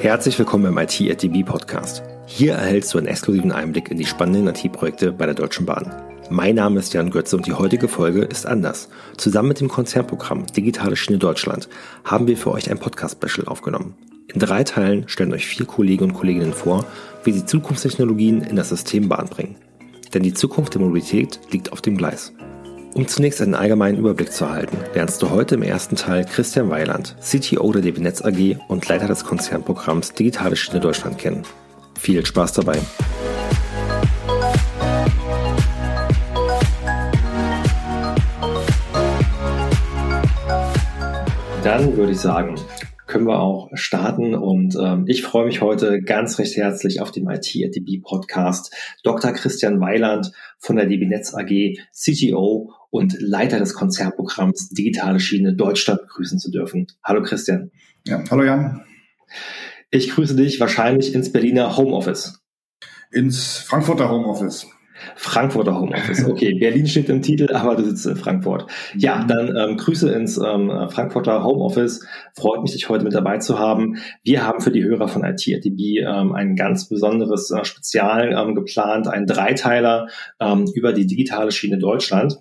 Herzlich willkommen beim IT at DB Podcast. Hier erhältst du einen exklusiven Einblick in die spannenden IT-Projekte bei der Deutschen Bahn. Mein Name ist Jan Götze und die heutige Folge ist anders. Zusammen mit dem Konzernprogramm Digitale Schiene Deutschland haben wir für euch ein Podcast-Special aufgenommen. In drei Teilen stellen euch vier Kollegen und Kolleginnen vor, wie sie Zukunftstechnologien in das System Bahn bringen. Denn die Zukunft der Mobilität liegt auf dem Gleis. Um zunächst einen allgemeinen Überblick zu erhalten, lernst du heute im ersten Teil Christian Weiland, CTO der DB Netz AG und Leiter des Konzernprogramms Digitale Schiene Deutschland kennen. Viel Spaß dabei! Dann würde ich sagen, können wir auch starten. Und ähm, ich freue mich heute ganz recht herzlich auf dem IT at DB Podcast Dr. Christian Weiland von der DB Netz AG, CTO und Leiter des Konzernprogramms Digitale Schiene Deutschland begrüßen zu dürfen. Hallo Christian. Ja, hallo Jan. Ich grüße dich wahrscheinlich ins Berliner Homeoffice. Ins Frankfurter Homeoffice. Frankfurter Homeoffice. Okay, Berlin steht im Titel, aber du sitzt in Frankfurt. Ja, dann ähm, Grüße ins ähm, Frankfurter Homeoffice. Freut mich, dich heute mit dabei zu haben. Wir haben für die Hörer von ITRTB ähm, ein ganz besonderes äh, Spezial ähm, geplant, einen Dreiteiler ähm, über die digitale Schiene Deutschland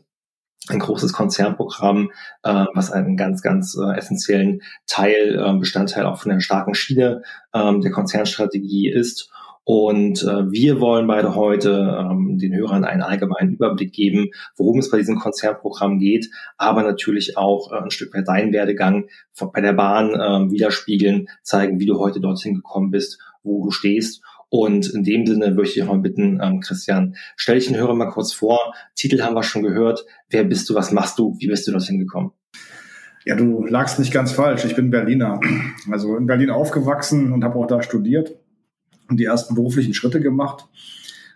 ein großes Konzernprogramm, äh, was einen ganz, ganz äh, essentiellen Teil, äh, Bestandteil auch von der starken Schiene äh, der Konzernstrategie ist. Und äh, wir wollen beide heute ähm, den Hörern einen allgemeinen Überblick geben, worum es bei diesem Konzernprogramm geht, aber natürlich auch äh, ein Stück weit deinen Werdegang bei der Bahn äh, widerspiegeln, zeigen, wie du heute dorthin gekommen bist, wo du stehst. Und in dem Sinne würde ich dich mal bitten, ähm, Christian, stell dich den Hörer mal kurz vor. Titel haben wir schon gehört. Wer bist du? Was machst du? Wie bist du dorthin gekommen? Ja, du lagst nicht ganz falsch. Ich bin Berliner. Also in Berlin aufgewachsen und habe auch da studiert und die ersten beruflichen Schritte gemacht.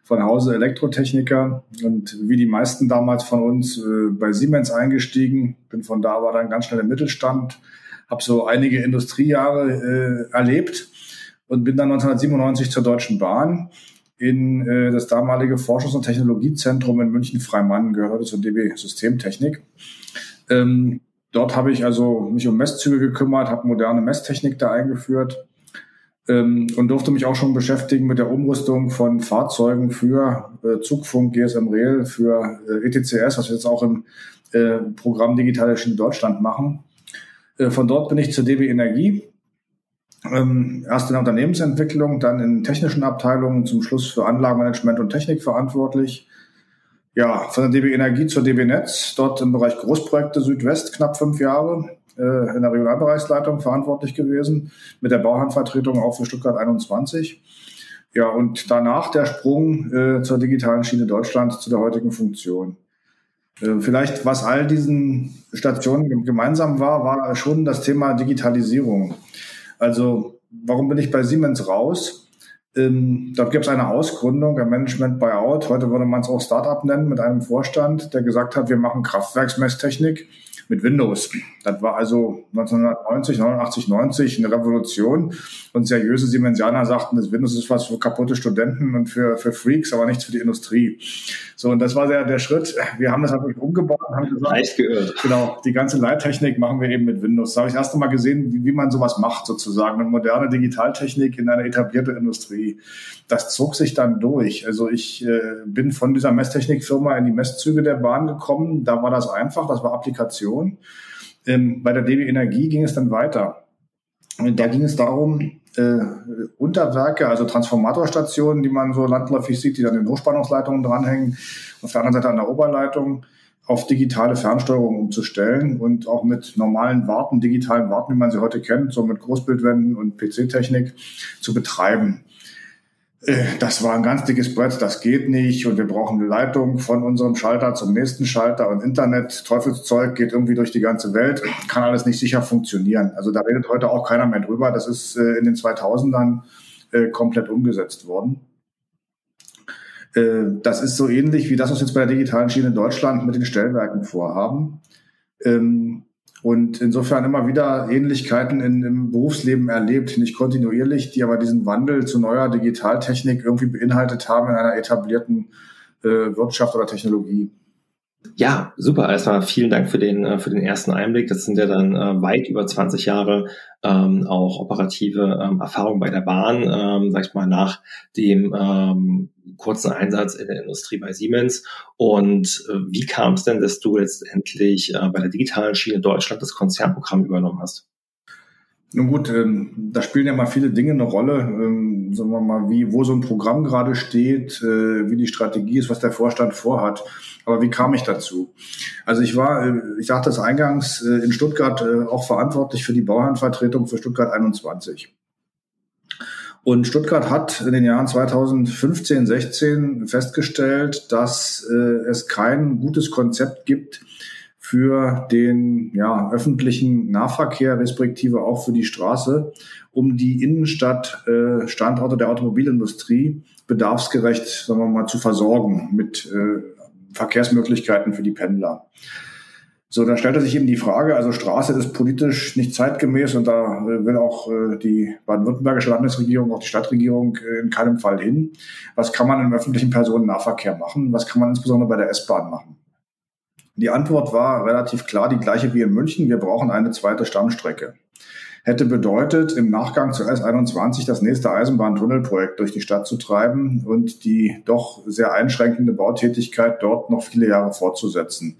Von Hause Elektrotechniker und wie die meisten damals von uns äh, bei Siemens eingestiegen. Bin von da aber dann ganz schnell im Mittelstand, habe so einige Industriejahre äh, erlebt und bin dann 1997 zur Deutschen Bahn in äh, das damalige Forschungs- und Technologiezentrum in München-Freimann, gehört heute zur DB Systemtechnik. Ähm, dort habe ich also mich um Messzüge gekümmert, habe moderne Messtechnik da eingeführt ähm, und durfte mich auch schon beschäftigen mit der Umrüstung von Fahrzeugen für äh, Zugfunk, GSM Rail, für äh, ETCS, was wir jetzt auch im äh, Programm Digitale Schiene Deutschland machen. Äh, von dort bin ich zur DB Energie, ähm, erst in der Unternehmensentwicklung, dann in technischen Abteilungen, zum Schluss für Anlagenmanagement und Technik verantwortlich. Ja, von der DB Energie zur DB Netz, dort im Bereich Großprojekte Südwest knapp fünf Jahre äh, in der Regionalbereichsleitung verantwortlich gewesen, mit der Bauhandvertretung auch für Stuttgart 21. Ja, und danach der Sprung äh, zur digitalen Schiene Deutschland zu der heutigen Funktion. Äh, vielleicht, was all diesen Stationen gemeinsam war, war schon das Thema Digitalisierung. Also, warum bin ich bei Siemens raus? Ähm, dort gibt es eine Ausgründung, ein Management Buyout. Heute würde man es auch Startup nennen, mit einem Vorstand, der gesagt hat, wir machen Kraftwerksmesstechnik mit Windows. Das war also 1990, 89, 90 eine Revolution. Und seriöse Siemensianer sagten, das Windows ist was für kaputte Studenten und für, für Freaks, aber nichts für die Industrie. So, und das war der, der Schritt. Wir haben das natürlich umgebaut und haben gesagt, Leicht geirrt. genau, die ganze Leittechnik machen wir eben mit Windows. Da habe ich erst einmal gesehen, wie, wie man sowas macht, sozusagen. Eine moderne Digitaltechnik in einer etablierten Industrie. Das zog sich dann durch. Also ich äh, bin von dieser Messtechnikfirma in die Messzüge der Bahn gekommen. Da war das einfach, das war Applikation. Organisation. Ähm, bei der DB Energie ging es dann weiter. Da ging es darum, äh, Unterwerke, also Transformatorstationen, die man so landläufig sieht, die dann in Hochspannungsleitungen dranhängen, auf der anderen Seite an der Oberleitung, auf digitale Fernsteuerung umzustellen und auch mit normalen Warten, digitalen Warten, wie man sie heute kennt, so mit Großbildwänden und PC-Technik zu betreiben. Äh, das war ein ganz dickes Brett, das geht nicht und wir brauchen eine Leitung von unserem Schalter zum nächsten Schalter und Internet, Teufelszeug geht irgendwie durch die ganze Welt, kann alles nicht sicher funktionieren. Also da redet heute auch keiner mehr drüber. Das ist äh, in den 2000ern äh, komplett umgesetzt worden. Das ist so ähnlich wie das, was wir jetzt bei der digitalen Schiene in Deutschland mit den Stellwerken vorhaben. Ähm, und insofern immer wieder Ähnlichkeiten in, im Berufsleben erlebt, nicht kontinuierlich, die aber diesen Wandel zu neuer Digitaltechnik irgendwie beinhaltet haben in einer etablierten äh, Wirtschaft oder Technologie. Ja, super. Erstmal vielen Dank für den, äh, für den ersten Einblick. Das sind ja dann äh, weit über 20 Jahre ähm, auch operative ähm, Erfahrung bei der Bahn, ähm, sag ich mal, nach dem ähm, kurzen Einsatz in der Industrie bei Siemens. Und äh, wie kam es denn, dass du letztendlich äh, bei der digitalen Schiene Deutschland das Konzernprogramm übernommen hast? Nun gut, ähm, da spielen ja mal viele Dinge eine Rolle, ähm, sagen wir mal, wie, wo so ein Programm gerade steht, äh, wie die Strategie ist, was der Vorstand vorhat. Aber wie kam ich dazu? Also ich war, äh, ich sagte es eingangs, äh, in Stuttgart äh, auch verantwortlich für die Bauherrenvertretung für Stuttgart 21. Und Stuttgart hat in den Jahren 2015, 16 festgestellt, dass äh, es kein gutes Konzept gibt, für den ja, öffentlichen Nahverkehr, respektive auch für die Straße, um die Innenstadt äh, Standorte der Automobilindustrie bedarfsgerecht, sagen wir mal, zu versorgen mit äh, Verkehrsmöglichkeiten für die Pendler. So, da stellte sich eben die Frage, also Straße ist politisch nicht zeitgemäß und da äh, will auch äh, die baden-württembergische Landesregierung, auch die Stadtregierung äh, in keinem Fall hin. Was kann man im öffentlichen Personennahverkehr machen? Was kann man insbesondere bei der S-Bahn machen? Die Antwort war relativ klar, die gleiche wie in München. Wir brauchen eine zweite Stammstrecke. Hätte bedeutet, im Nachgang zu S21 das nächste Eisenbahntunnelprojekt durch die Stadt zu treiben und die doch sehr einschränkende Bautätigkeit dort noch viele Jahre fortzusetzen.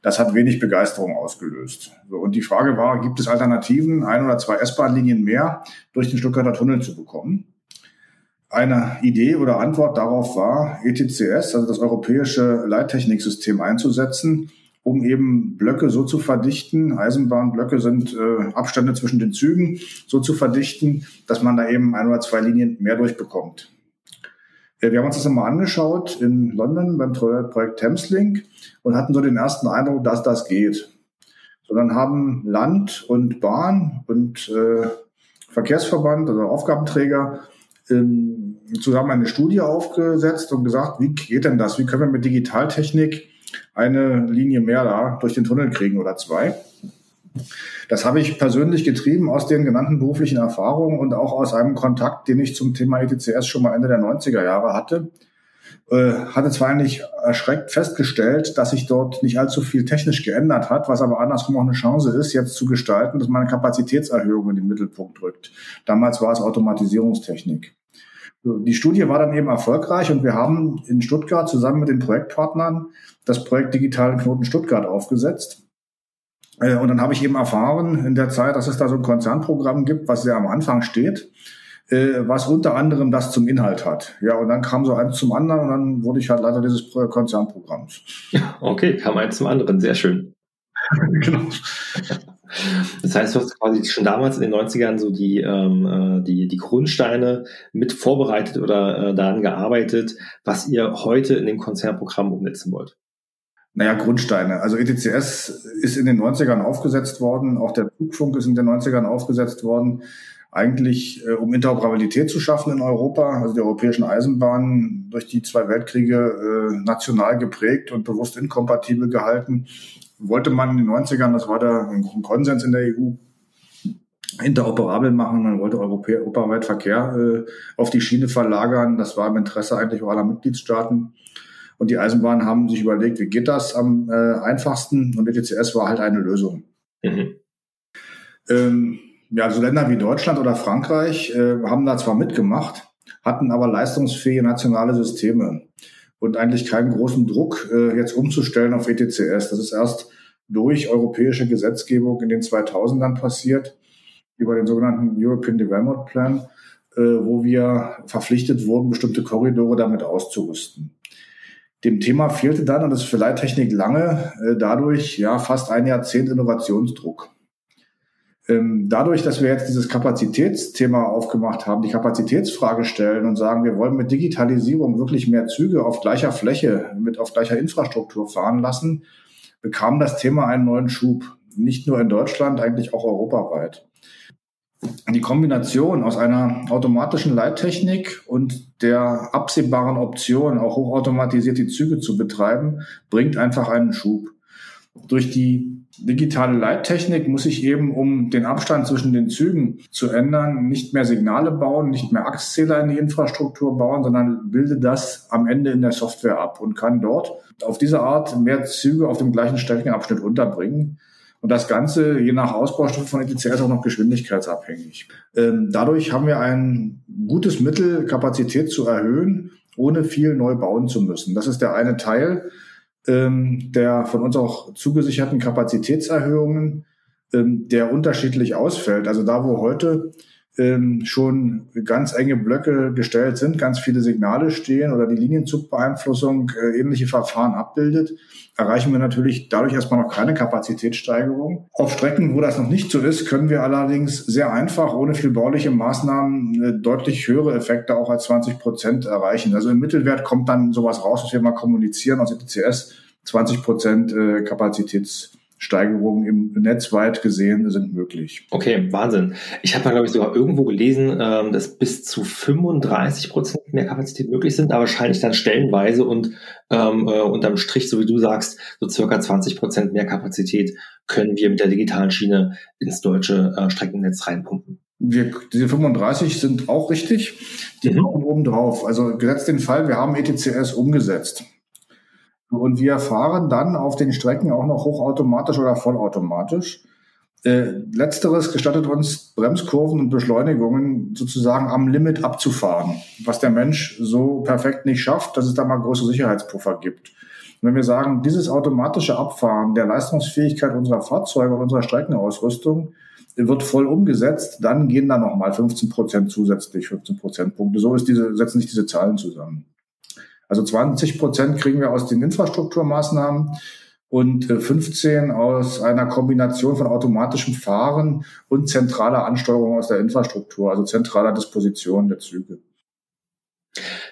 Das hat wenig Begeisterung ausgelöst. Und die Frage war, gibt es Alternativen, ein oder zwei S-Bahn-Linien mehr durch den Stuttgarter Tunnel zu bekommen? Eine Idee oder Antwort darauf war, ETCS, also das europäische Leittechniksystem einzusetzen, um eben Blöcke so zu verdichten, Eisenbahnblöcke sind äh, Abstände zwischen den Zügen, so zu verdichten, dass man da eben ein oder zwei Linien mehr durchbekommt. Wir haben uns das einmal angeschaut in London beim Projekt Thameslink und hatten so den ersten Eindruck, dass das geht. Dann haben Land und Bahn und äh, Verkehrsverband, also Aufgabenträger, ähm, zusammen eine Studie aufgesetzt und gesagt, wie geht denn das? Wie können wir mit Digitaltechnik eine Linie mehr da durch den Tunnel kriegen oder zwei? Das habe ich persönlich getrieben aus den genannten beruflichen Erfahrungen und auch aus einem Kontakt, den ich zum Thema ETCS schon mal Ende der 90er Jahre hatte. Äh, hatte zwar eigentlich erschreckt festgestellt, dass sich dort nicht allzu viel technisch geändert hat, was aber andersrum auch eine Chance ist, jetzt zu gestalten, dass man eine Kapazitätserhöhung in den Mittelpunkt rückt. Damals war es Automatisierungstechnik. Die Studie war dann eben erfolgreich und wir haben in Stuttgart zusammen mit den Projektpartnern das Projekt Digitalen Knoten Stuttgart aufgesetzt. Äh, und dann habe ich eben erfahren in der Zeit, dass es da so ein Konzernprogramm gibt, was sehr am Anfang steht, äh, was unter anderem das zum Inhalt hat. Ja, und dann kam so eins zum anderen und dann wurde ich halt Leiter dieses Konzernprogramms. Okay, kam eins zum anderen, sehr schön. genau. Das heißt, du hast quasi schon damals in den 90ern so die, ähm, äh, die, die Grundsteine mit vorbereitet oder äh, daran gearbeitet, was ihr heute in dem Konzernprogramm umsetzen wollt. Naja, Grundsteine. Also ETCS ist in den 90ern aufgesetzt worden, auch der Zugfunk ist in den 90ern aufgesetzt worden, eigentlich äh, um Interoperabilität zu schaffen in Europa, also die europäischen Eisenbahnen durch die zwei Weltkriege äh, national geprägt und bewusst inkompatibel gehalten wollte man in den 90ern, das war da ein Konsens in der EU, interoperabel machen. Man wollte europaweit Verkehr äh, auf die Schiene verlagern. Das war im Interesse eigentlich aller Mitgliedstaaten. Und die Eisenbahnen haben sich überlegt, wie geht das am äh, einfachsten? Und ETCS war halt eine Lösung. Mhm. Ähm, ja, so Länder wie Deutschland oder Frankreich äh, haben da zwar mitgemacht, hatten aber leistungsfähige nationale Systeme und eigentlich keinen großen Druck, äh, jetzt umzustellen auf ETCS. Das ist erst durch europäische Gesetzgebung in den 2000ern passiert, über den sogenannten European Development Plan, äh, wo wir verpflichtet wurden, bestimmte Korridore damit auszurüsten. Dem Thema fehlte dann, und das ist für Leittechnik lange, äh, dadurch ja fast ein Jahrzehnt Innovationsdruck. Ähm, dadurch, dass wir jetzt dieses Kapazitätsthema aufgemacht haben, die Kapazitätsfrage stellen und sagen, wir wollen mit Digitalisierung wirklich mehr Züge auf gleicher Fläche, mit auf gleicher Infrastruktur fahren lassen, bekam das Thema einen neuen Schub. Nicht nur in Deutschland, eigentlich auch europaweit. Die Kombination aus einer automatischen Leittechnik und der absehbaren Option, auch hochautomatisiert die Züge zu betreiben, bringt einfach einen Schub. Durch die digitale Leittechnik muss ich eben, um den Abstand zwischen den Zügen zu ändern, nicht mehr Signale bauen, nicht mehr Achszähler in die Infrastruktur bauen, sondern bilde das am Ende in der Software ab und kann dort auf diese Art mehr Züge auf dem gleichen Streckenabschnitt unterbringen. Und das Ganze je nach Ausbaustufe von ETCS auch noch geschwindigkeitsabhängig. Ähm, dadurch haben wir ein gutes Mittel, Kapazität zu erhöhen, ohne viel neu bauen zu müssen. Das ist der eine Teil ähm, der von uns auch zugesicherten Kapazitätserhöhungen, ähm, der unterschiedlich ausfällt. Also da, wo heute ähm, schon ganz enge Blöcke gestellt sind, ganz viele Signale stehen oder die Linienzugbeeinflussung äh, ähnliche Verfahren abbildet, erreichen wir natürlich dadurch erstmal noch keine Kapazitätssteigerung. Auf Strecken, wo das noch nicht so ist, können wir allerdings sehr einfach, ohne viel bauliche Maßnahmen, äh, deutlich höhere Effekte auch als 20 Prozent erreichen. Also im Mittelwert kommt dann sowas raus, was wir mal kommunizieren aus ETCS, 20 Prozent äh, Kapazitäts Steigerungen im Netz weit gesehen sind möglich. Okay, Wahnsinn. Ich habe mal, glaube ich, sogar irgendwo gelesen, ähm, dass bis zu 35 Prozent mehr Kapazität möglich sind, aber wahrscheinlich dann stellenweise und ähm, äh, unterm Strich, so wie du sagst, so circa 20 Prozent mehr Kapazität können wir mit der digitalen Schiene ins deutsche äh, Streckennetz reinpumpen. Wir, diese 35 sind auch richtig. Die mhm. kommen oben drauf. Also gesetzt den Fall, wir haben ETCS umgesetzt. Und wir fahren dann auf den Strecken auch noch hochautomatisch oder vollautomatisch. Äh, letzteres gestattet uns, Bremskurven und Beschleunigungen sozusagen am Limit abzufahren, was der Mensch so perfekt nicht schafft, dass es da mal große Sicherheitspuffer gibt. Und wenn wir sagen, dieses automatische Abfahren der Leistungsfähigkeit unserer Fahrzeuge und unserer Streckenausrüstung wird voll umgesetzt, dann gehen da nochmal 15 Prozent zusätzlich, 15 Prozentpunkte. So ist diese, setzen sich diese Zahlen zusammen. Also 20 Prozent kriegen wir aus den Infrastrukturmaßnahmen und 15 äh, aus einer Kombination von automatischem Fahren und zentraler Ansteuerung aus der Infrastruktur, also zentraler Disposition der Züge.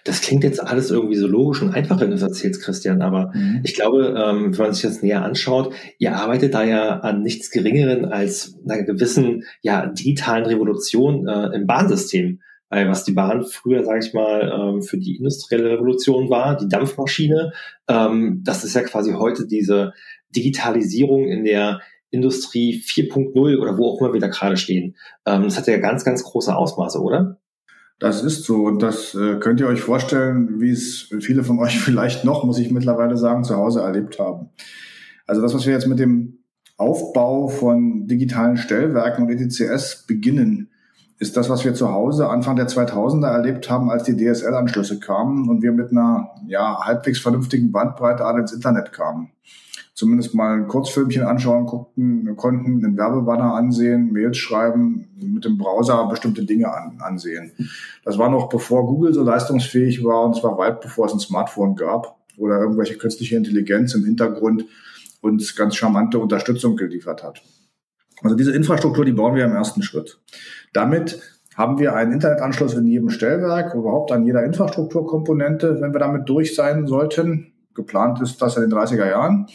Das klingt jetzt alles irgendwie so logisch und einfach, wenn du es erzählst, Christian, aber mhm. ich glaube, ähm, wenn man sich das näher anschaut, ihr arbeitet da ja an nichts Geringeren als einer gewissen ja, digitalen Revolution äh, im Bahnsystem. Weil was die Bahn früher, sage ich mal, ähm, für die industrielle Revolution war, die Dampfmaschine, ähm, das ist ja quasi heute diese Digitalisierung in der Industrie 4.0 oder wo auch immer wir da gerade stehen. Ähm, das hat ja ganz, ganz große Ausmaße, oder? Das ist so und das äh, könnt ihr euch vorstellen, wie es viele von euch vielleicht noch, muss ich mittlerweile sagen, zu Hause erlebt haben. Also das, was wir jetzt mit dem Aufbau von digitalen Stellwerken und ETCS beginnen, ist das, was wir zu Hause Anfang der 2000er erlebt haben, als die DSL-Anschlüsse kamen und wir mit einer ja, halbwegs vernünftigen Bandbreite alle ins Internet kamen. Zumindest mal ein Kurzfilmchen anschauen guckten, konnten, einen Werbebanner ansehen, Mails schreiben, mit dem Browser bestimmte Dinge an, ansehen. Das war noch bevor Google so leistungsfähig war und es war weit bevor es ein Smartphone gab oder irgendwelche künstliche Intelligenz im Hintergrund uns ganz charmante Unterstützung geliefert hat. Also diese Infrastruktur, die bauen wir im ersten Schritt. Damit haben wir einen Internetanschluss in jedem Stellwerk, überhaupt an jeder Infrastrukturkomponente, wenn wir damit durch sein sollten. Geplant ist das in den 30er Jahren.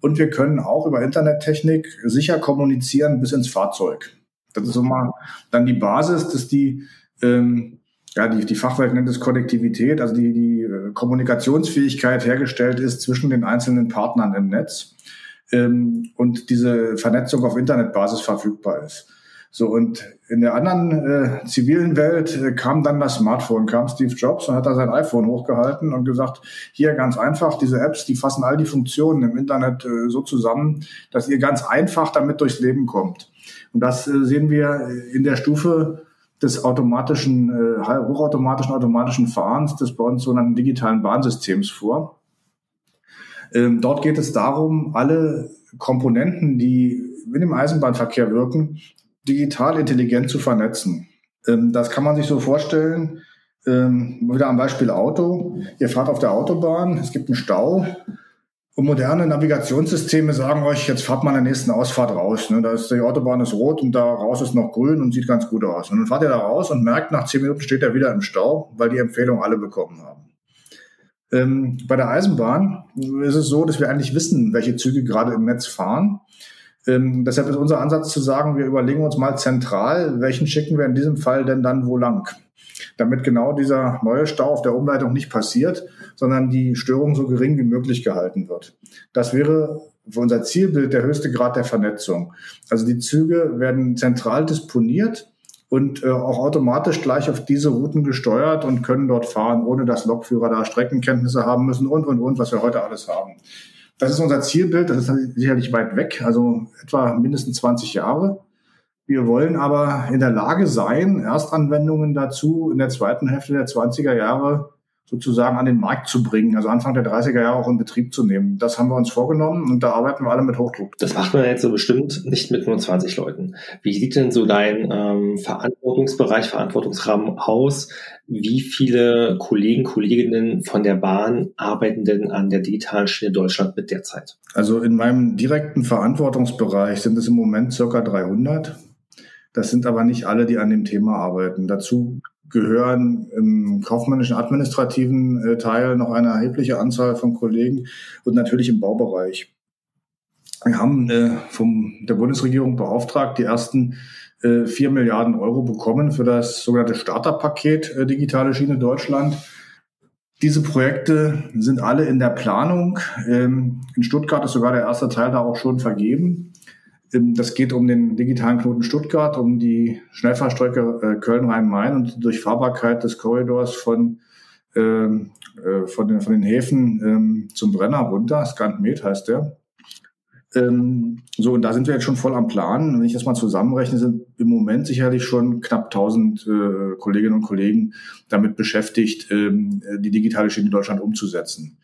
Und wir können auch über Internettechnik sicher kommunizieren bis ins Fahrzeug. Das ist so mal dann die Basis, dass die, ähm, ja, die, die Fachwelt nennt es Konnektivität, also die, die äh, Kommunikationsfähigkeit hergestellt ist zwischen den einzelnen Partnern im Netz ähm, und diese Vernetzung auf Internetbasis verfügbar ist. So, und in der anderen äh, zivilen Welt äh, kam dann das Smartphone, kam Steve Jobs und hat da sein iPhone hochgehalten und gesagt, hier ganz einfach, diese Apps, die fassen all die Funktionen im Internet äh, so zusammen, dass ihr ganz einfach damit durchs Leben kommt. Und das äh, sehen wir in der Stufe des automatischen, äh, hochautomatischen automatischen Fahrens des bei uns sogenannten digitalen Bahnsystems vor. Ähm, dort geht es darum, alle Komponenten, die in dem Eisenbahnverkehr wirken, digital intelligent zu vernetzen. Ähm, das kann man sich so vorstellen, ähm, wieder am Beispiel Auto. Ihr fahrt auf der Autobahn, es gibt einen Stau und moderne Navigationssysteme sagen euch, jetzt fahrt mal an der nächsten Ausfahrt raus. Ne? Da ist die Autobahn ist rot und da raus ist noch grün und sieht ganz gut aus. Und dann fahrt ihr da raus und merkt, nach zehn Minuten steht er wieder im Stau, weil die Empfehlung alle bekommen haben. Ähm, bei der Eisenbahn ist es so, dass wir eigentlich wissen, welche Züge gerade im Netz fahren. Ähm, deshalb ist unser Ansatz zu sagen, wir überlegen uns mal zentral, welchen schicken wir in diesem Fall denn dann wo lang? Damit genau dieser neue Stau auf der Umleitung nicht passiert, sondern die Störung so gering wie möglich gehalten wird. Das wäre für unser Zielbild der höchste Grad der Vernetzung. Also die Züge werden zentral disponiert und äh, auch automatisch gleich auf diese Routen gesteuert und können dort fahren, ohne dass Lokführer da Streckenkenntnisse haben müssen und, und, und, was wir heute alles haben. Das ist unser Zielbild, das ist sicherlich weit weg, also etwa mindestens 20 Jahre. Wir wollen aber in der Lage sein, Erstanwendungen dazu in der zweiten Hälfte der 20er Jahre sozusagen an den Markt zu bringen, also Anfang der 30er Jahre auch in Betrieb zu nehmen. Das haben wir uns vorgenommen und da arbeiten wir alle mit Hochdruck. Das macht man jetzt so bestimmt nicht mit nur 20 Leuten. Wie sieht denn so dein ähm, Verantwortungsbereich, Verantwortungsrahmen aus? Wie viele Kollegen, Kolleginnen von der Bahn arbeiten denn an der digitalen Schiene Deutschland mit derzeit? Also in meinem direkten Verantwortungsbereich sind es im Moment circa 300. Das sind aber nicht alle, die an dem Thema arbeiten. Dazu gehören im kaufmännischen administrativen äh, Teil noch eine erhebliche Anzahl von Kollegen und natürlich im Baubereich. Wir haben äh, vom der Bundesregierung beauftragt, die ersten äh, 4 Milliarden Euro bekommen für das sogenannte Starterpaket äh, Digitale Schiene Deutschland. Diese Projekte sind alle in der Planung. Ähm, in Stuttgart ist sogar der erste Teil da auch schon vergeben. Das geht um den digitalen Knoten Stuttgart, um die Schnellfahrstrecke äh, Köln-Rhein-Main und die Durchfahrbarkeit des Korridors von, ähm, äh, von, den, von den Häfen ähm, zum Brenner runter. Skantmet heißt der. Ähm, so, und da sind wir jetzt schon voll am Plan. Wenn ich das mal zusammenrechne, sind im Moment sicherlich schon knapp 1000 äh, Kolleginnen und Kollegen damit beschäftigt, ähm, die digitale Schiene in Deutschland umzusetzen.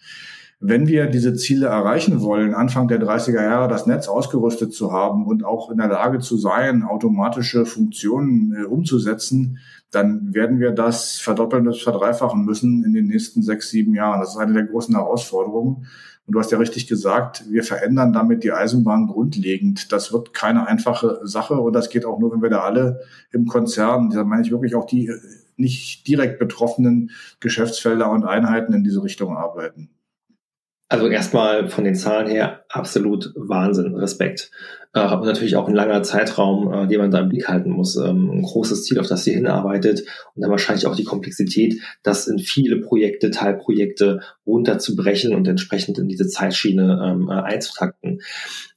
Wenn wir diese Ziele erreichen wollen, Anfang der 30er Jahre das Netz ausgerüstet zu haben und auch in der Lage zu sein, automatische Funktionen äh, umzusetzen, dann werden wir das verdoppeln, das verdreifachen müssen in den nächsten sechs, sieben Jahren. Das ist eine der großen Herausforderungen. Und du hast ja richtig gesagt, wir verändern damit die Eisenbahn grundlegend. Das wird keine einfache Sache und das geht auch nur, wenn wir da alle im Konzern, da meine ich wirklich auch die äh, nicht direkt betroffenen Geschäftsfelder und Einheiten in diese Richtung arbeiten. Also erstmal von den Zahlen her absolut Wahnsinn, Respekt. Äh, und natürlich auch ein langer Zeitraum, äh, den man da im Blick halten muss. Ähm, ein großes Ziel, auf das sie hinarbeitet und dann wahrscheinlich auch die Komplexität, das in viele Projekte, Teilprojekte runterzubrechen und entsprechend in diese Zeitschiene ähm, äh, einzutakten.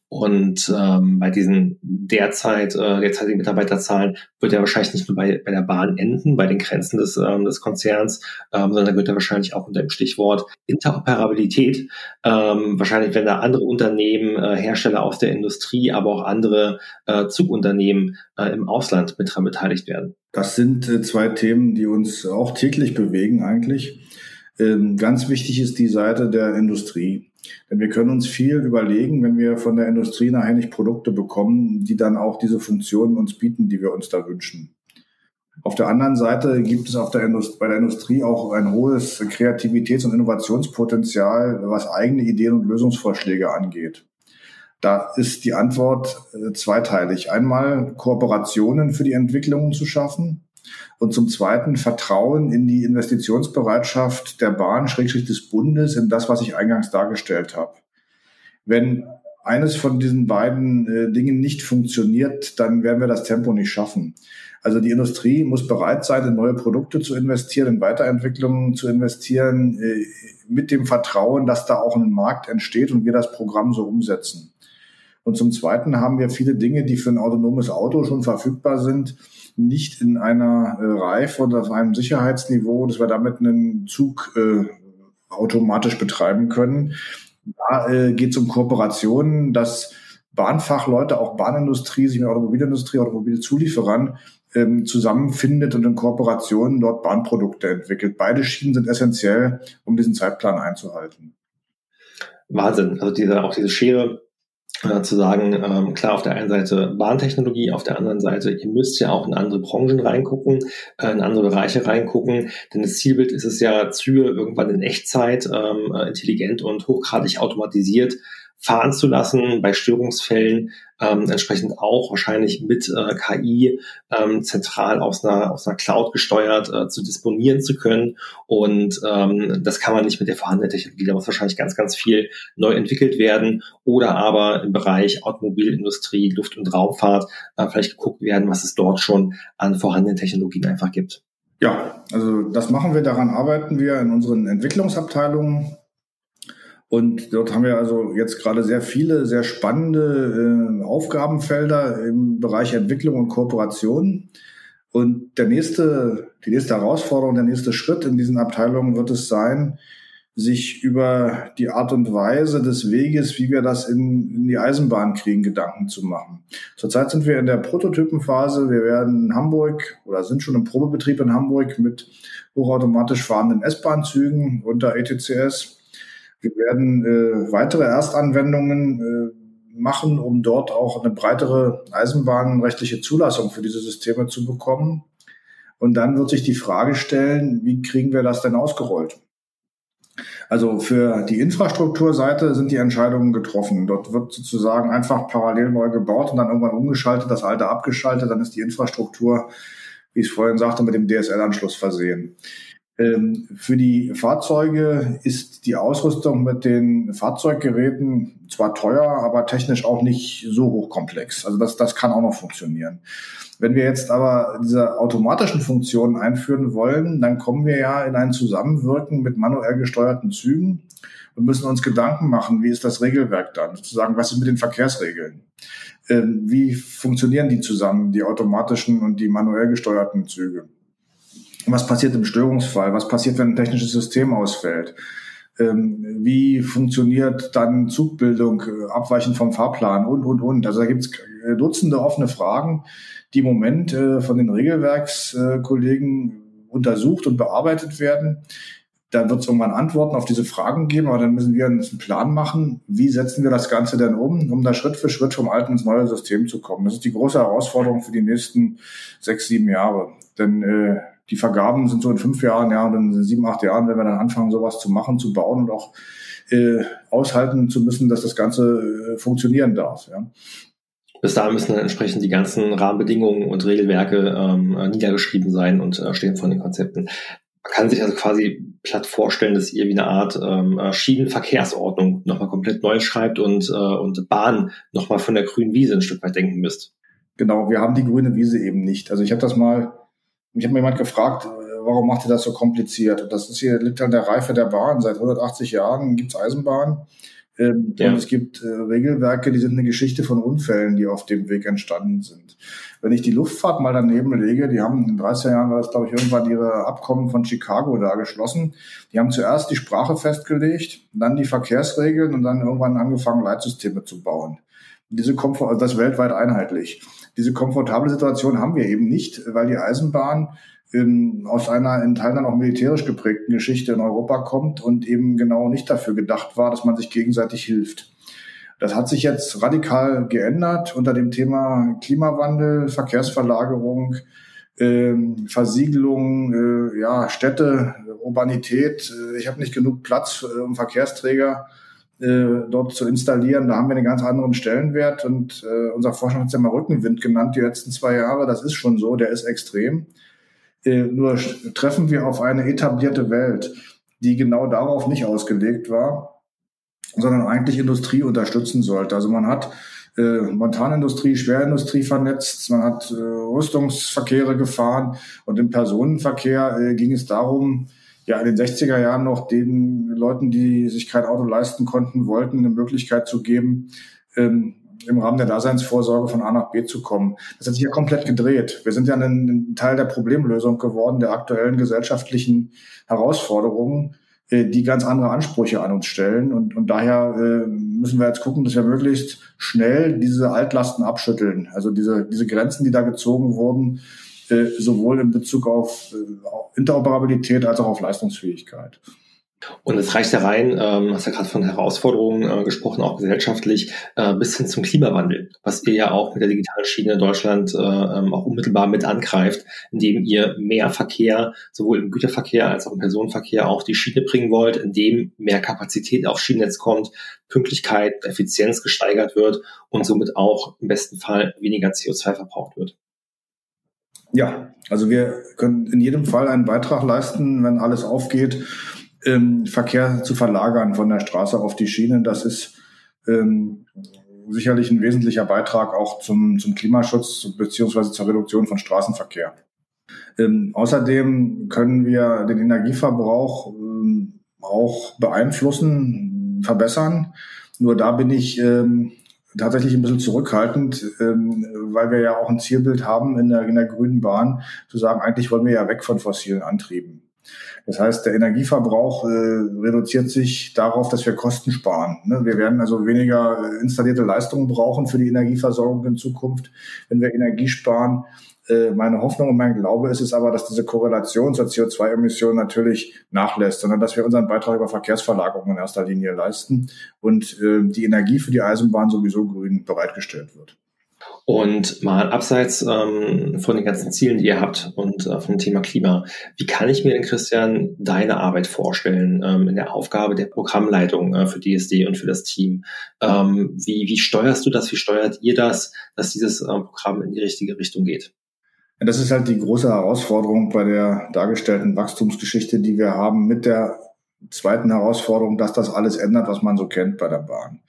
Und ähm, bei diesen derzeit äh, derzeitigen Mitarbeiterzahlen wird er wahrscheinlich nicht nur bei, bei der Bahn enden, bei den Grenzen des, ähm, des Konzerns, ähm, sondern wird er wahrscheinlich auch unter dem Stichwort Interoperabilität, ähm, wahrscheinlich wenn da andere Unternehmen, äh, Hersteller aus der Industrie, aber auch andere äh, Zugunternehmen äh, im Ausland mit daran beteiligt werden. Das sind äh, zwei Themen, die uns auch täglich bewegen eigentlich. Ähm, ganz wichtig ist die Seite der Industrie. Denn wir können uns viel überlegen, wenn wir von der Industrie nachher nicht Produkte bekommen, die dann auch diese Funktionen uns bieten, die wir uns da wünschen. Auf der anderen Seite gibt es auf der bei der Industrie auch ein hohes Kreativitäts- und Innovationspotenzial, was eigene Ideen und Lösungsvorschläge angeht. Da ist die Antwort äh, zweiteilig. Einmal Kooperationen für die Entwicklungen zu schaffen und zum Zweiten Vertrauen in die Investitionsbereitschaft der Bahn, Schrägstrich des Bundes, in das, was ich eingangs dargestellt habe. Wenn eines von diesen beiden äh, Dingen nicht funktioniert, dann werden wir das Tempo nicht schaffen. Also die Industrie muss bereit sein, in neue Produkte zu investieren, in Weiterentwicklungen zu investieren, äh, mit dem Vertrauen, dass da auch ein Markt entsteht und wir das Programm so umsetzen. Und zum Zweiten haben wir viele Dinge, die für ein autonomes Auto schon verfügbar sind, nicht in einer äh, Reife oder auf einem Sicherheitsniveau, dass wir damit einen Zug äh, automatisch betreiben können. Da äh, geht es um Kooperationen, dass Bahnfachleute, auch Bahnindustrie, sich mit Automobilindustrie, Automobilzulieferern ähm, zusammenfindet und in Kooperationen dort Bahnprodukte entwickelt. Beide Schienen sind essentiell, um diesen Zeitplan einzuhalten. Wahnsinn. Also diese, auch diese Schere äh, zu sagen, ähm, klar, auf der einen Seite Bahntechnologie, auf der anderen Seite, ihr müsst ja auch in andere Branchen reingucken, äh, in andere Bereiche reingucken, denn das Zielbild ist es ja, Züge irgendwann in Echtzeit ähm, äh, intelligent und hochgradig automatisiert fahren zu lassen, bei Störungsfällen ähm, entsprechend auch wahrscheinlich mit äh, KI ähm, zentral aus einer, aus einer Cloud gesteuert äh, zu disponieren zu können. Und ähm, das kann man nicht mit der vorhandenen Technologie. Da muss wahrscheinlich ganz, ganz viel neu entwickelt werden oder aber im Bereich Automobilindustrie, Luft- und Raumfahrt äh, vielleicht geguckt werden, was es dort schon an vorhandenen Technologien einfach gibt. Ja, also das machen wir, daran arbeiten wir in unseren Entwicklungsabteilungen. Und dort haben wir also jetzt gerade sehr viele, sehr spannende äh, Aufgabenfelder im Bereich Entwicklung und Kooperation. Und der nächste, die nächste Herausforderung, der nächste Schritt in diesen Abteilungen wird es sein, sich über die Art und Weise des Weges, wie wir das in, in die Eisenbahn kriegen, Gedanken zu machen. Zurzeit sind wir in der Prototypenphase. Wir werden in Hamburg oder sind schon im Probebetrieb in Hamburg mit hochautomatisch fahrenden S-Bahn-Zügen unter ETCS. Wir werden äh, weitere Erstanwendungen äh, machen, um dort auch eine breitere eisenbahnrechtliche Zulassung für diese Systeme zu bekommen. Und dann wird sich die Frage stellen, wie kriegen wir das denn ausgerollt? Also für die Infrastrukturseite sind die Entscheidungen getroffen. Dort wird sozusagen einfach parallel neu gebaut und dann irgendwann umgeschaltet, das alte abgeschaltet, dann ist die Infrastruktur, wie ich es vorhin sagte, mit dem DSL-Anschluss versehen. Ähm, für die Fahrzeuge ist die Ausrüstung mit den Fahrzeuggeräten zwar teuer, aber technisch auch nicht so hochkomplex. Also das, das kann auch noch funktionieren. Wenn wir jetzt aber diese automatischen Funktionen einführen wollen, dann kommen wir ja in ein Zusammenwirken mit manuell gesteuerten Zügen und müssen uns Gedanken machen, wie ist das Regelwerk dann? Sozusagen, was ist mit den Verkehrsregeln? Ähm, wie funktionieren die zusammen, die automatischen und die manuell gesteuerten Züge? Was passiert im Störungsfall? Was passiert, wenn ein technisches System ausfällt? Ähm, wie funktioniert dann Zugbildung, äh, abweichend vom Fahrplan und, und, und. Also da gibt es äh, Dutzende offene Fragen, die im Moment äh, von den Regelwerkskollegen untersucht und bearbeitet werden. Da wird es irgendwann Antworten auf diese Fragen geben, aber dann müssen wir uns einen Plan machen, wie setzen wir das Ganze denn um, um da Schritt für Schritt vom alten ins neue System zu kommen. Das ist die große Herausforderung für die nächsten sechs, sieben Jahre. Denn äh, die Vergaben sind so in fünf Jahren, ja, und in sieben, acht Jahren, wenn wir dann anfangen, sowas zu machen, zu bauen und auch äh, aushalten zu müssen, dass das Ganze äh, funktionieren darf. Ja. Bis dahin müssen dann entsprechend die ganzen Rahmenbedingungen und Regelwerke ähm, niedergeschrieben sein und äh, stehen von den Konzepten. Man kann sich also quasi platt vorstellen, dass ihr wie eine Art ähm, äh, Schienenverkehrsordnung nochmal komplett neu schreibt und, äh, und Bahn nochmal von der grünen Wiese ein Stück weit denken müsst. Genau, wir haben die grüne Wiese eben nicht. Also ich habe das mal ich habe mir jemand gefragt, warum macht ihr das so kompliziert? Und das ist hier liegt an der Reife der Bahn. Seit 180 Jahren gibt's Eisenbahn. Ähm, ja. Und es gibt äh, Regelwerke, die sind eine Geschichte von Unfällen, die auf dem Weg entstanden sind. Wenn ich die Luftfahrt mal daneben lege, die haben in den 30er Jahren war das, glaube ich, irgendwann ihre Abkommen von Chicago da geschlossen. Die haben zuerst die Sprache festgelegt, dann die Verkehrsregeln und dann irgendwann angefangen, Leitsysteme zu bauen. Diese Komfort, also das weltweit einheitlich. Diese komfortable Situation haben wir eben nicht, weil die Eisenbahn in, aus einer in Teilen dann auch militärisch geprägten Geschichte in Europa kommt und eben genau nicht dafür gedacht war, dass man sich gegenseitig hilft. Das hat sich jetzt radikal geändert unter dem Thema Klimawandel, Verkehrsverlagerung, äh, Versiegelung, äh, ja, Städte, Urbanität. Äh, ich habe nicht genug Platz, äh, um Verkehrsträger äh, dort zu installieren. Da haben wir einen ganz anderen Stellenwert und äh, unser Forschung hat es ja mal Rückenwind genannt die letzten zwei Jahre. Das ist schon so, der ist extrem. Äh, nur treffen wir auf eine etablierte Welt, die genau darauf nicht ausgelegt war, sondern eigentlich Industrie unterstützen sollte. Also man hat äh, Montanindustrie, Schwerindustrie vernetzt, man hat äh, Rüstungsverkehre gefahren und im Personenverkehr äh, ging es darum, ja in den 60er Jahren noch den Leuten, die sich kein Auto leisten konnten, wollten, eine Möglichkeit zu geben, ähm, im Rahmen der Daseinsvorsorge von A nach B zu kommen. Das hat sich ja komplett gedreht. Wir sind ja ein, ein Teil der Problemlösung geworden, der aktuellen gesellschaftlichen Herausforderungen, äh, die ganz andere Ansprüche an uns stellen. Und, und daher äh, müssen wir jetzt gucken, dass wir möglichst schnell diese Altlasten abschütteln. Also diese, diese Grenzen, die da gezogen wurden, äh, sowohl in Bezug auf äh, Interoperabilität als auch auf Leistungsfähigkeit. Und es reicht ja rein, ähm, hast ja gerade von Herausforderungen äh, gesprochen, auch gesellschaftlich, äh, bis hin zum Klimawandel, was ihr ja auch mit der digitalen Schiene in Deutschland äh, ähm, auch unmittelbar mit angreift, indem ihr mehr Verkehr, sowohl im Güterverkehr als auch im Personenverkehr, auf die Schiene bringen wollt, indem mehr Kapazität aufs Schienennetz kommt, Pünktlichkeit, Effizienz gesteigert wird und somit auch im besten Fall weniger CO2 verbraucht wird. Ja, also wir können in jedem Fall einen Beitrag leisten, wenn alles aufgeht ähm, Verkehr zu verlagern von der Straße auf die Schiene. Das ist ähm, sicherlich ein wesentlicher Beitrag auch zum, zum Klimaschutz beziehungsweise zur Reduktion von Straßenverkehr. Ähm, außerdem können wir den Energieverbrauch ähm, auch beeinflussen, verbessern. Nur da bin ich ähm, tatsächlich ein bisschen zurückhaltend, ähm, weil wir ja auch ein Zielbild haben in der, in der grünen Bahn, zu sagen, eigentlich wollen wir ja weg von fossilen Antrieben. Das heißt, der Energieverbrauch äh, reduziert sich darauf, dass wir Kosten sparen. Ne? Wir werden also weniger äh, installierte Leistungen brauchen für die Energieversorgung in Zukunft, wenn wir Energie sparen. Äh, meine Hoffnung und mein Glaube ist es aber, dass diese Korrelation zur CO2-Emission natürlich nachlässt, sondern dass wir unseren Beitrag über Verkehrsverlagerung in erster Linie leisten und äh, die Energie für die Eisenbahn sowieso grün bereitgestellt wird. Und mal abseits ähm, von den ganzen Zielen, die ihr habt und äh, vom Thema Klima, wie kann ich mir denn, Christian, deine Arbeit vorstellen ähm, in der Aufgabe der Programmleitung äh, für DSD und für das Team? Ähm, wie, wie steuerst du das? Wie steuert ihr das, dass dieses äh, Programm in die richtige Richtung geht? Das ist halt die große Herausforderung bei der dargestellten Wachstumsgeschichte, die wir haben mit der zweiten Herausforderung, dass das alles ändert, was man so kennt bei der Bahn.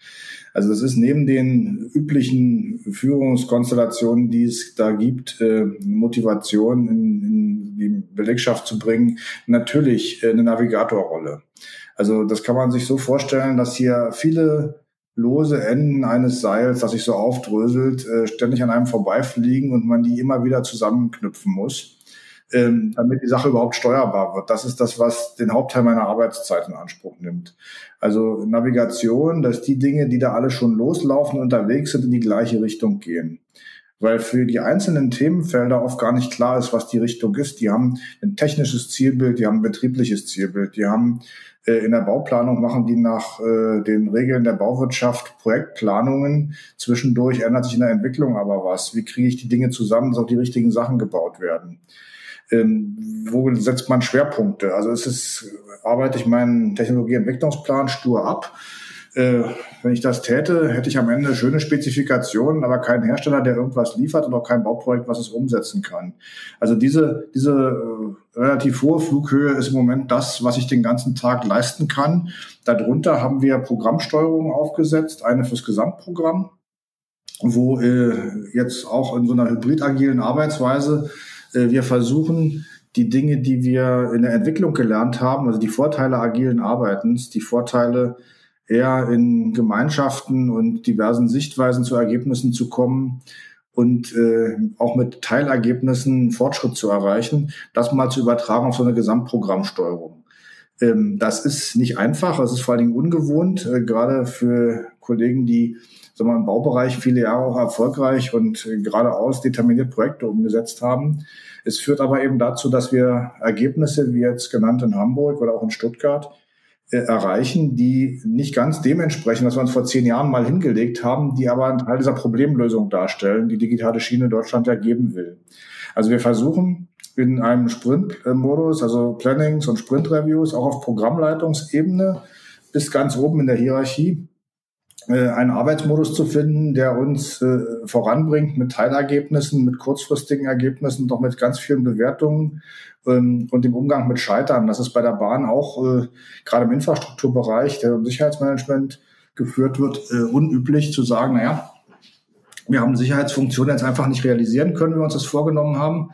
Also das ist neben den üblichen Führungskonstellationen, die es da gibt, äh, Motivation in, in die Belegschaft zu bringen, natürlich äh, eine Navigatorrolle. Also das kann man sich so vorstellen, dass hier viele lose Enden eines Seils, das sich so aufdröselt, äh, ständig an einem vorbeifliegen und man die immer wieder zusammenknüpfen muss ähm, damit die Sache überhaupt steuerbar wird. Das ist das, was den Hauptteil meiner Arbeitszeit in Anspruch nimmt. Also Navigation, dass die Dinge, die da alle schon loslaufen, unterwegs sind, in die gleiche Richtung gehen weil für die einzelnen Themenfelder oft gar nicht klar ist, was die Richtung ist. Die haben ein technisches Zielbild, die haben ein betriebliches Zielbild, die haben äh, in der Bauplanung machen die nach äh, den Regeln der Bauwirtschaft Projektplanungen. Zwischendurch ändert sich in der Entwicklung aber was. Wie kriege ich die Dinge zusammen, dass auch die richtigen Sachen gebaut werden? ähm, wo setzt man Schwerpunkte? Also ist es, arbeite ich meinen Technologieentwicklungsplan stur ab? Äh, wenn ich das täte, hätte ich am Ende schöne Spezifikationen, aber keinen Hersteller, der irgendwas liefert und auch kein Bauprojekt, was es umsetzen kann. Also diese, diese äh, relativ hohe Flughöhe ist im Moment das, was ich den ganzen Tag leisten kann. Darunter haben wir Programmsteuerungen aufgesetzt, eine fürs Gesamtprogramm, wo äh, jetzt auch in so einer hybrid-agilen Arbeitsweise äh, wir versuchen, die Dinge, die wir in der Entwicklung gelernt haben, also die Vorteile agilen Arbeitens, die Vorteile eher in Gemeinschaften und diversen Sichtweisen zu Ergebnissen zu kommen und äh, auch mit Teilergebnissen Fortschritt zu erreichen, das mal zu übertragen auf so eine Gesamtprogrammsteuerung. Ähm, das ist nicht einfach, es ist vor allen Dingen ungewohnt, äh, gerade für Kollegen, die sagen wir, im Baubereich viele Jahre auch erfolgreich und geradeaus determiniert Projekte umgesetzt haben. Es führt aber eben dazu, dass wir Ergebnisse, wie jetzt genannt in Hamburg oder auch in Stuttgart, äh, erreichen, die nicht ganz dementsprechend, was wir uns vor zehn Jahren mal hingelegt haben, die aber einen Teil dieser Problemlösung darstellen, die digitale Schiene Deutschland ja geben will. Also wir versuchen in einem Sprint-Modus, also Plannings und Sprint-Reviews, auch auf Programmleitungsebene bis ganz oben in der Hierarchie, äh, einen Arbeitsmodus zu finden, der uns äh, voranbringt mit Teilergebnissen, mit kurzfristigen Ergebnissen, doch mit ganz vielen Bewertungen ähm, und dem Umgang mit Scheitern. Das ist bei der Bahn auch äh, gerade im Infrastrukturbereich, der im Sicherheitsmanagement geführt wird, äh, unüblich zu sagen, naja, wir haben Sicherheitsfunktionen jetzt einfach nicht realisieren können, wie wir uns das vorgenommen haben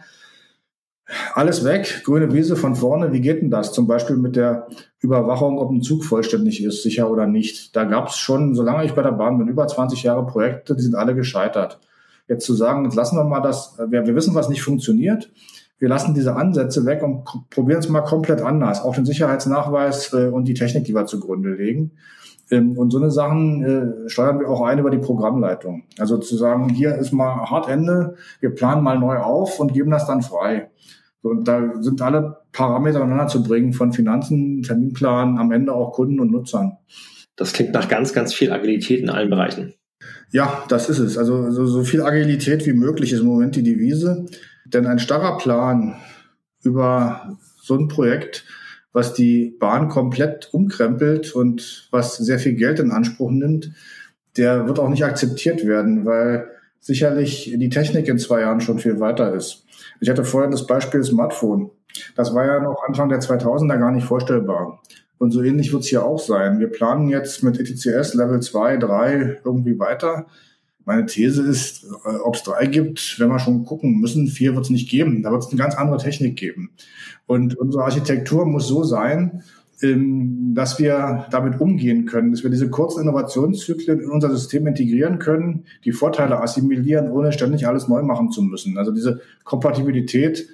alles weg, grüne Wiese von vorne. Wie geht denn das? Zum Beispiel mit der Überwachung, ob ein Zug vollständig ist, sicher oder nicht. Da gab es schon, solange ich bei der Bahn bin, über 20 Jahre Projekte, die sind alle gescheitert. Jetzt zu sagen, jetzt lassen wir mal das, wir, wir wissen, was nicht funktioniert. Wir lassen diese Ansätze weg und probieren es mal komplett anders. Auch den Sicherheitsnachweis äh, und die Technik, die wir zugrunde legen. Ähm, und so eine Sachen äh, steuern wir auch ein über die Programmleitung. Also zu sagen, hier ist mal hart Ende, wir planen mal neu auf und geben das dann frei. Und da sind alle Parameter aneinander zu bringen, von Finanzen, Terminplan, am Ende auch Kunden und Nutzern. Das klingt nach ganz, ganz viel Agilität in allen Bereichen. Ja, das ist es. Also so, so viel Agilität wie möglich ist im Moment die Devise. Denn ein starrer Plan über so ein Projekt, was die Bahn komplett umkrempelt und was sehr viel Geld in Anspruch nimmt, der wird auch nicht akzeptiert werden, weil sicherlich die Technik in zwei Jahren schon viel weiter ist. Ich hatte vorhin das Beispiel Smartphone. Das war ja noch Anfang der 2000er gar nicht vorstellbar. Und so ähnlich wird es hier auch sein. Wir planen jetzt mit ETCS Level 2, 3 irgendwie weiter. Meine These ist, äh, ob es drei gibt, wenn wir schon gucken müssen, vier wird es nicht geben. Da wird es eine ganz andere Technik geben. Und unsere Architektur muss so sein, dass wir damit umgehen können, dass wir diese kurzen Innovationszyklen in unser System integrieren können, die Vorteile assimilieren, ohne ständig alles neu machen zu müssen. Also diese Kompatibilität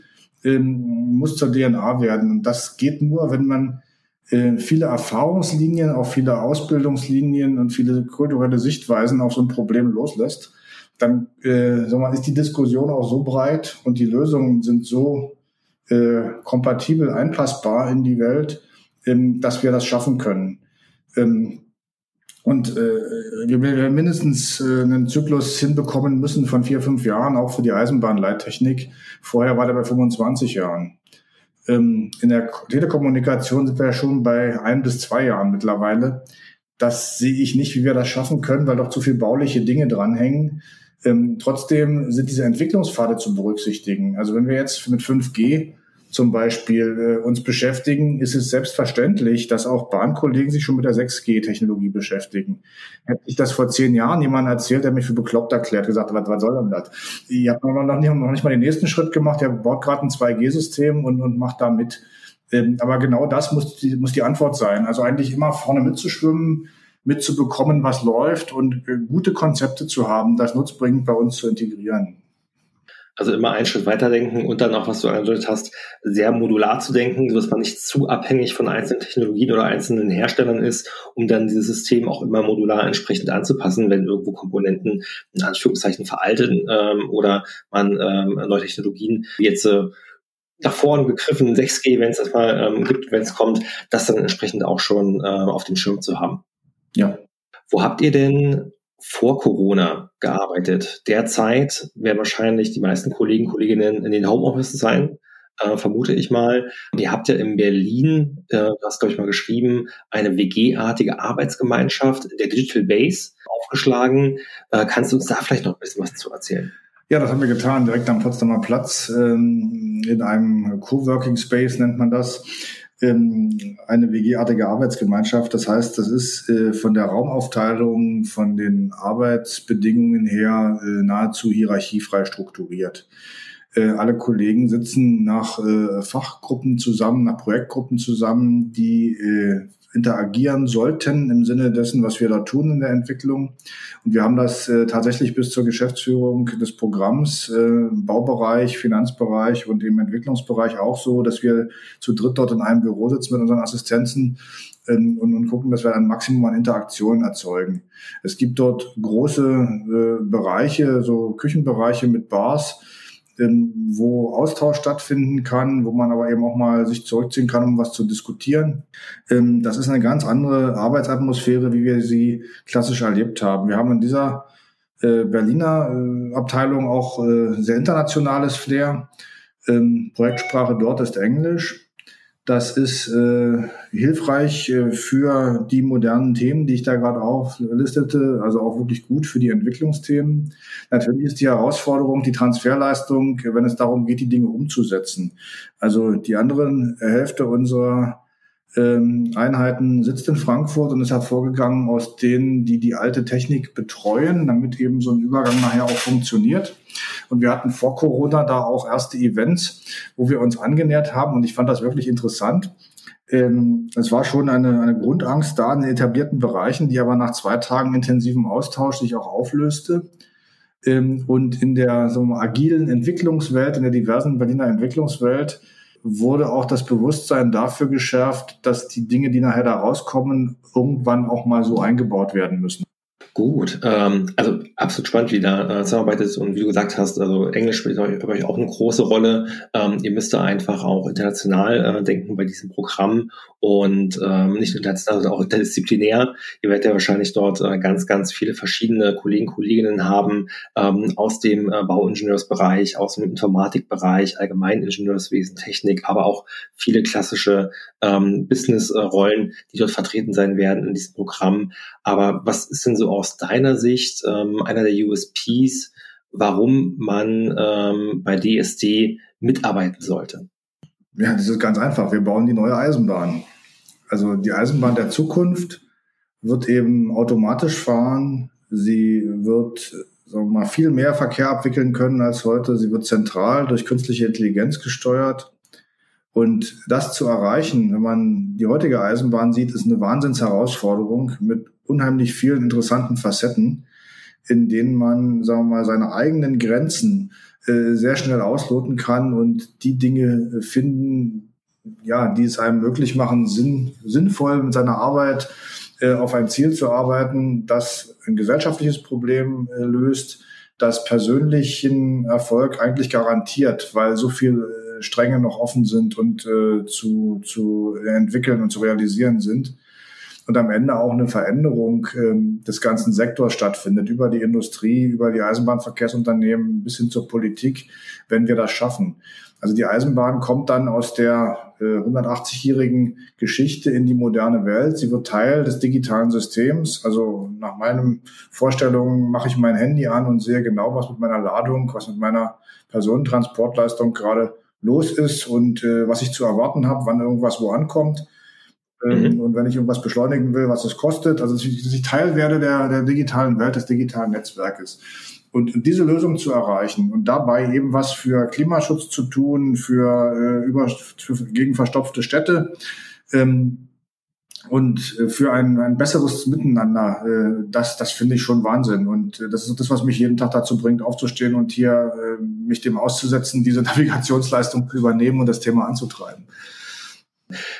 ähm, muss zur DNA werden. Und das geht nur, wenn man äh, viele Erfahrungslinien, auch viele Ausbildungslinien und viele kulturelle Sichtweisen auf so ein Problem loslässt, dann äh, sag mal, ist die Diskussion auch so breit und die Lösungen sind so äh, kompatibel einpassbar in die Welt, ähm, dass wir das schaffen können. Ähm, und äh, wir werden mindestens äh, einen Zyklus hinbekommen müssen von vier, fünf Jahren, auch für die Eisenbahnleittechnik. Vorher war der bei 25 Jahren. Ähm, in der Telekommunikation sind wir ja schon bei ein bis zwei Jahren mittlerweile. Das sehe ich nicht, wie wir das schaffen können, weil doch zu viel bauliche Dinge dranhängen. Ähm, trotzdem sind diese Entwicklungspfade zu berücksichtigen. Also wenn wir jetzt mit 5G zum Beispiel äh, uns beschäftigen, ist es selbstverständlich, dass auch Bahnkollegen sich schon mit der 6G-Technologie beschäftigen. Hätte ich das vor zehn Jahren jemand erzählt, der mich für bekloppt erklärt, gesagt, was, was soll denn das? Ihr habt noch nicht, noch nicht mal den nächsten Schritt gemacht, der baut gerade ein 2G-System und, und macht da mit. Ähm, aber genau das muss die, muss die Antwort sein. Also eigentlich immer vorne mitzuschwimmen, mitzubekommen, was läuft und äh, gute Konzepte zu haben, das nutzbringend bei uns zu integrieren. Also immer einen Schritt weiterdenken und dann auch, was du angedeutet hast, sehr modular zu denken, sodass man nicht zu abhängig von einzelnen Technologien oder einzelnen Herstellern ist, um dann dieses System auch immer modular entsprechend anzupassen, wenn irgendwo Komponenten in Anführungszeichen veraltet ähm, oder man ähm, neue Technologien jetzt äh, nach vorne gegriffen, 6G, wenn es das mal ähm, gibt, wenn es kommt, das dann entsprechend auch schon äh, auf dem Schirm zu haben. Ja. Wo habt ihr denn vor Corona gearbeitet. Derzeit werden wahrscheinlich die meisten Kollegen, Kolleginnen in den Homeoffice sein, äh, vermute ich mal. Ihr habt ja in Berlin, äh, du hast, glaube ich, mal geschrieben, eine WG-artige Arbeitsgemeinschaft der Digital Base aufgeschlagen. Äh, kannst du uns da vielleicht noch ein bisschen was zu erzählen? Ja, das haben wir getan, direkt am Potsdamer Platz, ähm, in einem Coworking Space nennt man das ähm, eine WG-artige Arbeitsgemeinschaft. Das heißt, das ist äh, von der Raumaufteilung, von den Arbeitsbedingungen her äh, nahezu hierarchiefrei strukturiert. Äh, alle Kollegen sitzen nach Fachgruppen zusammen, nach Projektgruppen zusammen, die interagieren sollten im Sinne dessen, was wir da tun in der Entwicklung. Und wir haben das äh, tatsächlich bis zur Geschäftsführung des Programms, äh, Baubereich, Finanzbereich und im Entwicklungsbereich auch so, dass wir zu dritt dort in einem Büro sitzen mit unseren Assistenzen ähm, und, und gucken, dass wir ein Maximum an Interaktionen erzeugen. Es gibt dort große äh, Bereiche, so Küchenbereiche mit Bars, wo Austausch stattfinden kann, wo man aber eben auch mal sich zurückziehen kann, um was zu diskutieren. Ähm, das ist eine ganz andere Arbeitsatmosphäre, wie wir sie klassisch erlebt haben. Wir haben in dieser äh, Berliner äh, Abteilung auch äh, sehr internationales Flair. Ähm, Projektsprache dort ist Englisch. Das ist äh, hilfreich äh, für die modernen Themen, die ich da gerade auflistete, also auch wirklich gut für die Entwicklungsthemen. Natürlich ist die Herausforderung die Transferleistung, wenn es darum geht, die Dinge umzusetzen. Also die anderen Hälfte unserer ähm, Einheiten sitzt in Frankfurt und ist hervorgegangen aus denen, die die alte Technik betreuen, damit eben so ein Übergang nachher auch funktioniert. Und wir hatten vor Corona da auch erste Events, wo wir uns angenähert haben und ich fand das wirklich interessant. Ähm, es war schon eine, eine Grundangst da in den etablierten Bereichen, die aber nach zwei Tagen intensivem Austausch sich auch auflöste. Ähm, und in der so agilen Entwicklungswelt, in der diversen Berliner Entwicklungswelt, wurde auch das Bewusstsein dafür geschärft, dass die Dinge, die nachher da rauskommen, irgendwann auch mal so eingebaut werden müssen. Gut, ähm, also absolut spannend, wie da äh, zusammenarbeitet und wie du gesagt hast, also Englisch spielt bei euch auch eine große Rolle. Ähm, ihr müsst da einfach auch international äh, denken bei diesem Programm und ähm, nicht nur international, sondern auch interdisziplinär. Ihr werdet ja wahrscheinlich dort äh, ganz, ganz viele verschiedene Kollegen, Kolleginnen haben ähm, aus dem äh, Bauingenieursbereich, aus dem Informatikbereich, Allgemeiningenieurswesen, Technik, aber auch viele klassische ähm, Business-Rollen, die dort vertreten sein werden in diesem Programm. Aber was ist denn so aus aus deiner Sicht ähm, einer der USPs, warum man ähm, bei DSD mitarbeiten sollte? Ja, das ist ganz einfach. Wir bauen die neue Eisenbahn. Also die Eisenbahn der Zukunft wird eben automatisch fahren. Sie wird sagen wir mal, viel mehr Verkehr abwickeln können als heute. Sie wird zentral durch künstliche Intelligenz gesteuert. Und das zu erreichen, wenn man die heutige Eisenbahn sieht, ist eine Wahnsinnsherausforderung mit unheimlich vielen interessanten Facetten, in denen man, sagen wir mal, seine eigenen Grenzen äh, sehr schnell ausloten kann und die Dinge finden, ja, die es einem möglich machen, sinn, sinnvoll mit seiner Arbeit äh, auf ein Ziel zu arbeiten, das ein gesellschaftliches Problem äh, löst, das persönlichen Erfolg eigentlich garantiert, weil so viel äh, Stränge noch offen sind und äh, zu, zu entwickeln und zu realisieren sind und am Ende auch eine Veränderung ähm, des ganzen Sektors stattfindet, über die Industrie, über die Eisenbahnverkehrsunternehmen bis hin zur Politik, wenn wir das schaffen. Also die Eisenbahn kommt dann aus der äh, 180-jährigen Geschichte in die moderne Welt. Sie wird Teil des digitalen Systems. Also nach meinen Vorstellungen mache ich mein Handy an und sehe genau, was mit meiner Ladung, was mit meiner Personentransportleistung gerade los ist und äh, was ich zu erwarten habe, wann irgendwas wo ankommt. Ähm, mhm. Und wenn ich irgendwas beschleunigen will, was es kostet, also dass ich, dass ich Teil werde der, der digitalen Welt, des digitalen Netzwerkes. Und diese Lösung zu erreichen und dabei eben was für Klimaschutz zu tun, für, äh, über, für gegen verstopfte Städte ähm, und äh, für ein, ein besseres Miteinander, äh, das, das finde ich schon Wahnsinn. Und äh, das ist das, was mich jeden Tag dazu bringt, aufzustehen und hier mich dem auszusetzen, diese Navigationsleistung zu übernehmen und das Thema anzutreiben.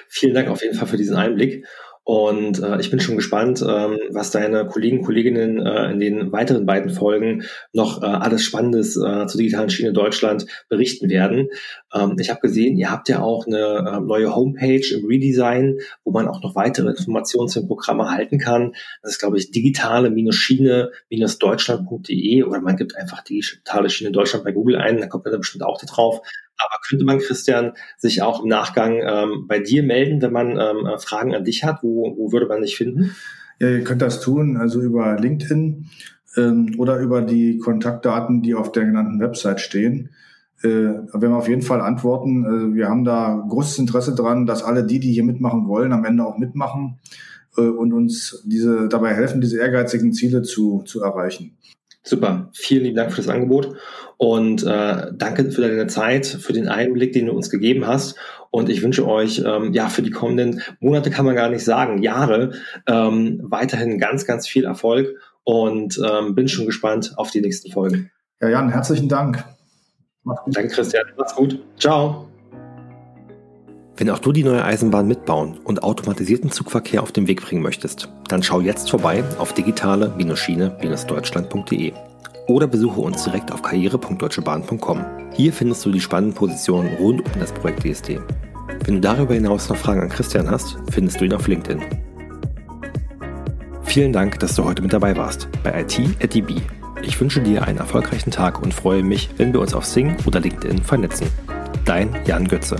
Vielen Dank auf jeden Fall für diesen Einblick. Und äh, ich bin schon gespannt, ähm, was deine Kollegen, Kolleginnen äh, in den weiteren beiden Folgen noch äh, alles Spannendes äh, zur digitalen Schiene Deutschland berichten werden. Ähm, ich habe gesehen, ihr habt ja auch eine äh, neue Homepage im Redesign, wo man auch noch weitere Informationen zum Programm erhalten kann. Das ist, glaube ich, digitale-schiene-deutschland.de oder man gibt einfach digitale Schiene Deutschland bei Google ein, da kommt man da bestimmt auch drauf. Aber könnte man, Christian, sich auch im Nachgang ähm, bei dir melden, wenn man ähm, äh, Fragen an dich hat? Wo, wo würde man dich finden? Ja, ihr könnt das tun, also über LinkedIn ähm, oder über die Kontaktdaten, die auf der genannten Website stehen. Äh, wir haben auf jeden Fall Antworten. Also wir haben da großes Interesse dran, dass alle die, die hier mitmachen wollen, am Ende auch mitmachen äh, und uns diese dabei helfen, diese ehrgeizigen Ziele zu, zu erreichen. Super, vielen lieben Dank für das Angebot und äh, danke für deine Zeit, für den Einblick, den du uns gegeben hast. Und ich wünsche euch ähm, ja für die kommenden Monate kann man gar nicht sagen, Jahre ähm, weiterhin ganz, ganz viel Erfolg und ähm, bin schon gespannt auf die nächsten Folgen. Ja, Jan, herzlichen Dank. Danke, Christian. Mach's gut. Ciao. Wenn auch du die neue Eisenbahn mitbauen und automatisierten Zugverkehr auf den Weg bringen möchtest, dann schau jetzt vorbei auf digitale-schiene-deutschland.de oder besuche uns direkt auf karriere.deutschebahn.com. Hier findest du die spannenden Positionen rund um das Projekt DSD. Wenn du darüber hinaus noch Fragen an Christian hast, findest du ihn auf LinkedIn. Vielen Dank, dass du heute mit dabei warst bei IT at DB. Ich wünsche dir einen erfolgreichen Tag und freue mich, wenn wir uns auf Sing oder LinkedIn vernetzen. Dein Jan Götze.